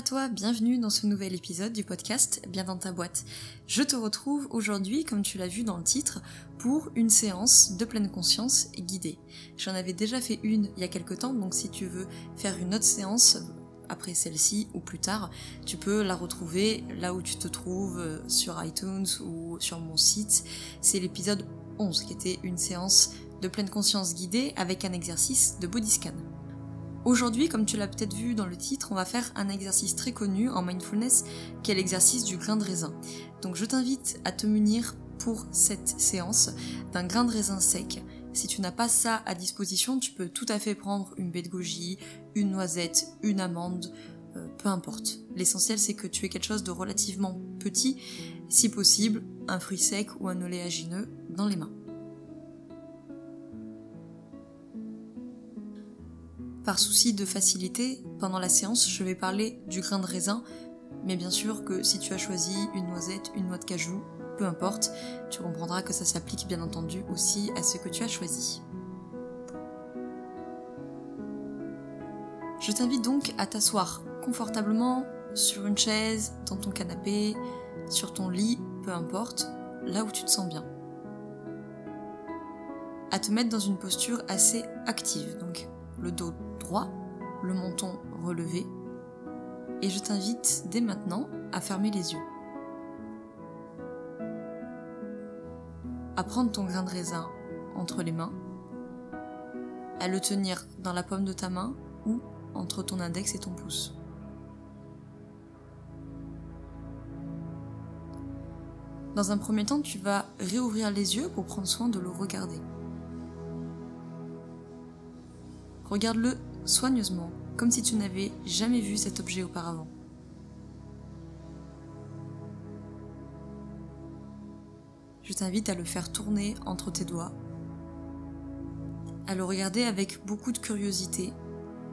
À toi, bienvenue dans ce nouvel épisode du podcast Bien dans ta boîte. Je te retrouve aujourd'hui, comme tu l'as vu dans le titre, pour une séance de pleine conscience guidée. J'en avais déjà fait une il y a quelques temps, donc si tu veux faire une autre séance après celle-ci ou plus tard, tu peux la retrouver là où tu te trouves euh, sur iTunes ou sur mon site. C'est l'épisode 11 qui était une séance de pleine conscience guidée avec un exercice de body scan. Aujourd'hui, comme tu l'as peut-être vu dans le titre, on va faire un exercice très connu en mindfulness qui est l'exercice du grain de raisin. Donc je t'invite à te munir pour cette séance d'un grain de raisin sec. Si tu n'as pas ça à disposition, tu peux tout à fait prendre une baie de goji, une noisette, une amande, euh, peu importe. L'essentiel c'est que tu aies quelque chose de relativement petit, si possible un fruit sec ou un oléagineux dans les mains. Par souci de facilité, pendant la séance, je vais parler du grain de raisin, mais bien sûr que si tu as choisi une noisette, une noix de cajou, peu importe, tu comprendras que ça s'applique bien entendu aussi à ce que tu as choisi. Je t'invite donc à t'asseoir confortablement sur une chaise, dans ton canapé, sur ton lit, peu importe, là où tu te sens bien. À te mettre dans une posture assez active, donc le dos le menton relevé, et je t'invite dès maintenant à fermer les yeux. À prendre ton grain de raisin entre les mains, à le tenir dans la paume de ta main ou entre ton index et ton pouce. Dans un premier temps, tu vas réouvrir les yeux pour prendre soin de le regarder. Regarde-le soigneusement, comme si tu n'avais jamais vu cet objet auparavant. Je t'invite à le faire tourner entre tes doigts, à le regarder avec beaucoup de curiosité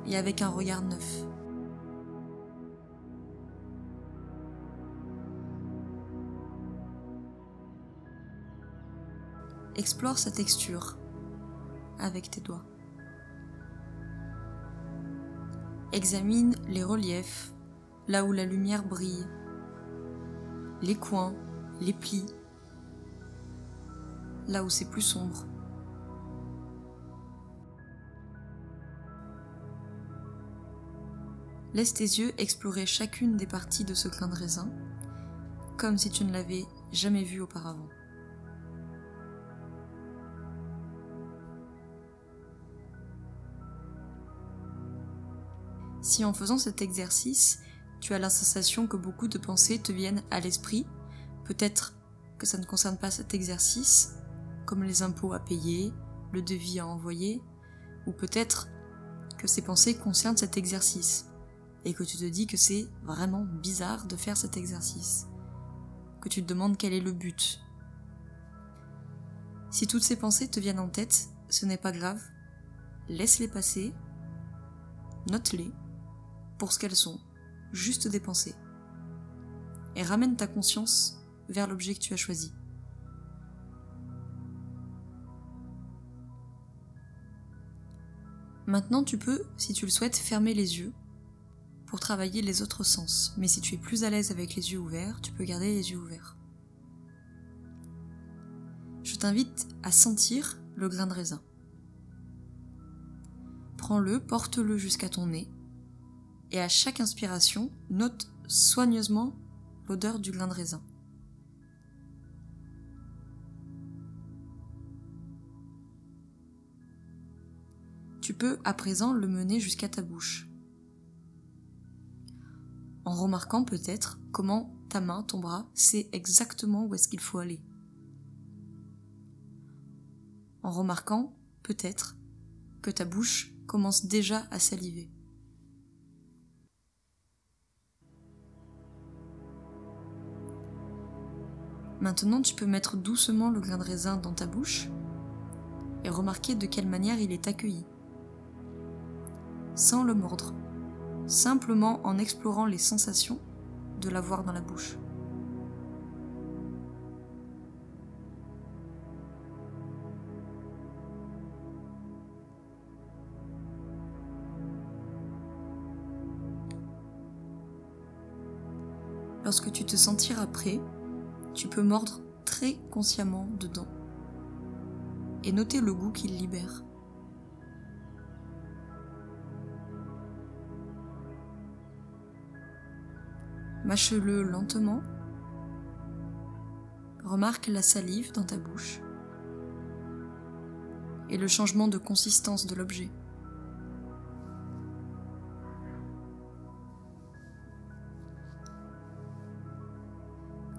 et avec un regard neuf. Explore sa texture avec tes doigts. Examine les reliefs, là où la lumière brille, les coins, les plis, là où c'est plus sombre. Laisse tes yeux explorer chacune des parties de ce grain de raisin, comme si tu ne l'avais jamais vu auparavant. Si en faisant cet exercice, tu as la sensation que beaucoup de pensées te viennent à l'esprit, peut-être que ça ne concerne pas cet exercice, comme les impôts à payer, le devis à envoyer, ou peut-être que ces pensées concernent cet exercice, et que tu te dis que c'est vraiment bizarre de faire cet exercice, que tu te demandes quel est le but. Si toutes ces pensées te viennent en tête, ce n'est pas grave, laisse-les passer, note-les, pour ce qu'elles sont, juste des pensées. Et ramène ta conscience vers l'objet que tu as choisi. Maintenant, tu peux, si tu le souhaites, fermer les yeux pour travailler les autres sens. Mais si tu es plus à l'aise avec les yeux ouverts, tu peux garder les yeux ouverts. Je t'invite à sentir le grain de raisin. Prends-le, porte-le jusqu'à ton nez et à chaque inspiration, note soigneusement l'odeur du grain de raisin. Tu peux à présent le mener jusqu'à ta bouche, en remarquant peut-être comment ta main, ton bras, sait exactement où est-ce qu'il faut aller. En remarquant peut-être que ta bouche commence déjà à saliver. Maintenant, tu peux mettre doucement le grain de raisin dans ta bouche et remarquer de quelle manière il est accueilli, sans le mordre, simplement en explorant les sensations de l'avoir dans la bouche. Lorsque tu te sentiras prêt, tu peux mordre très consciemment dedans et noter le goût qu'il libère. Mâche-le lentement. Remarque la salive dans ta bouche et le changement de consistance de l'objet.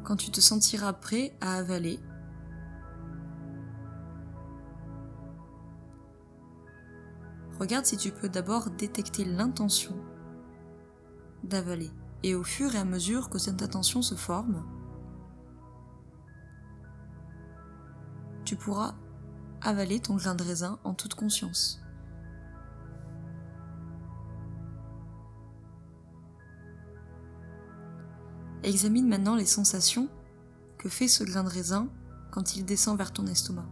Quand tu te sentiras prêt à avaler, regarde si tu peux d'abord détecter l'intention d'avaler. Et au fur et à mesure que cette attention se forme, tu pourras avaler ton grain de raisin en toute conscience. Examine maintenant les sensations que fait ce grain de raisin quand il descend vers ton estomac.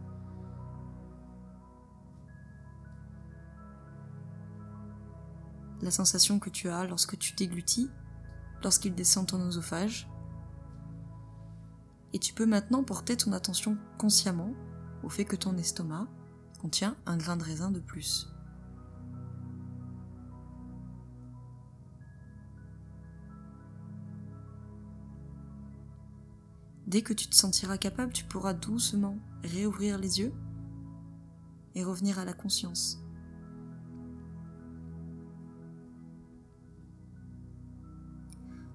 La sensation que tu as lorsque tu déglutis lorsqu'il descend ton oesophage. Et tu peux maintenant porter ton attention consciemment au fait que ton estomac contient un grain de raisin de plus. Dès que tu te sentiras capable, tu pourras doucement réouvrir les yeux et revenir à la conscience.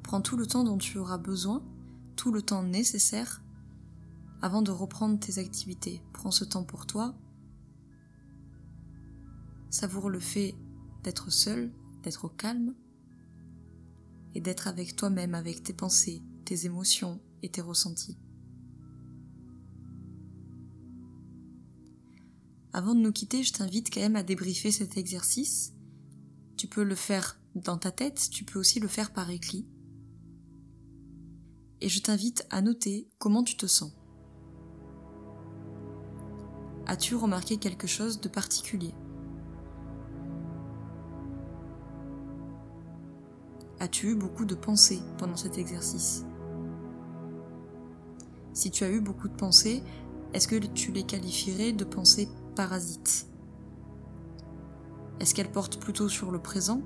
Prends tout le temps dont tu auras besoin, tout le temps nécessaire avant de reprendre tes activités. Prends ce temps pour toi. Savoure le fait d'être seul, d'être au calme et d'être avec toi-même, avec tes pensées, tes émotions et tes ressentis. Avant de nous quitter, je t'invite quand même à débriefer cet exercice. Tu peux le faire dans ta tête, tu peux aussi le faire par écrit et je t'invite à noter comment tu te sens. As-tu remarqué quelque chose de particulier? As-tu eu beaucoup de pensées pendant cet exercice? Si tu as eu beaucoup de pensées, est-ce que tu les qualifierais de pensées parasites? Est-ce qu'elles portent plutôt sur le présent?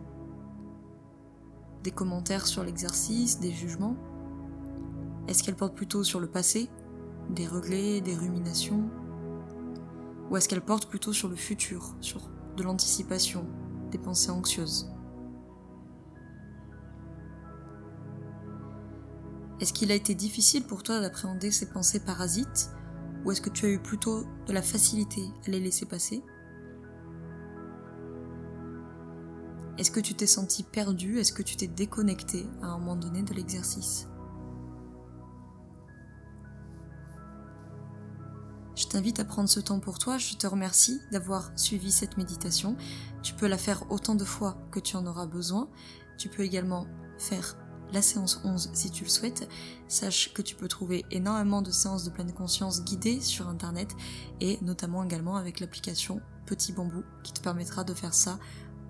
Des commentaires sur l'exercice, des jugements? Est-ce qu'elle porte plutôt sur le passé, des regrets, des ruminations? Ou est-ce qu'elle porte plutôt sur le futur, sur de l'anticipation, des pensées anxieuses? Est-ce qu'il a été difficile pour toi d'appréhender ces pensées parasites ou est-ce que tu as eu plutôt de la facilité à les laisser passer? Est-ce que tu t'es senti perdu? Est-ce que tu t'es déconnecté à un moment donné de l'exercice? Je t'invite à prendre ce temps pour toi. Je te remercie d'avoir suivi cette méditation. Tu peux la faire autant de fois que tu en auras besoin. Tu peux également faire la séance 11 si tu le souhaites. Sache que tu peux trouver énormément de séances de pleine conscience guidées sur internet et notamment également avec l'application Petit Bambou qui te permettra de faire ça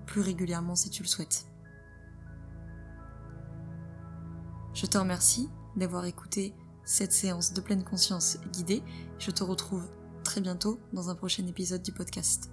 plus régulièrement si tu le souhaites. Je te remercie d'avoir écouté cette séance de pleine conscience guidée. Je te retrouve très bientôt dans un prochain épisode du podcast.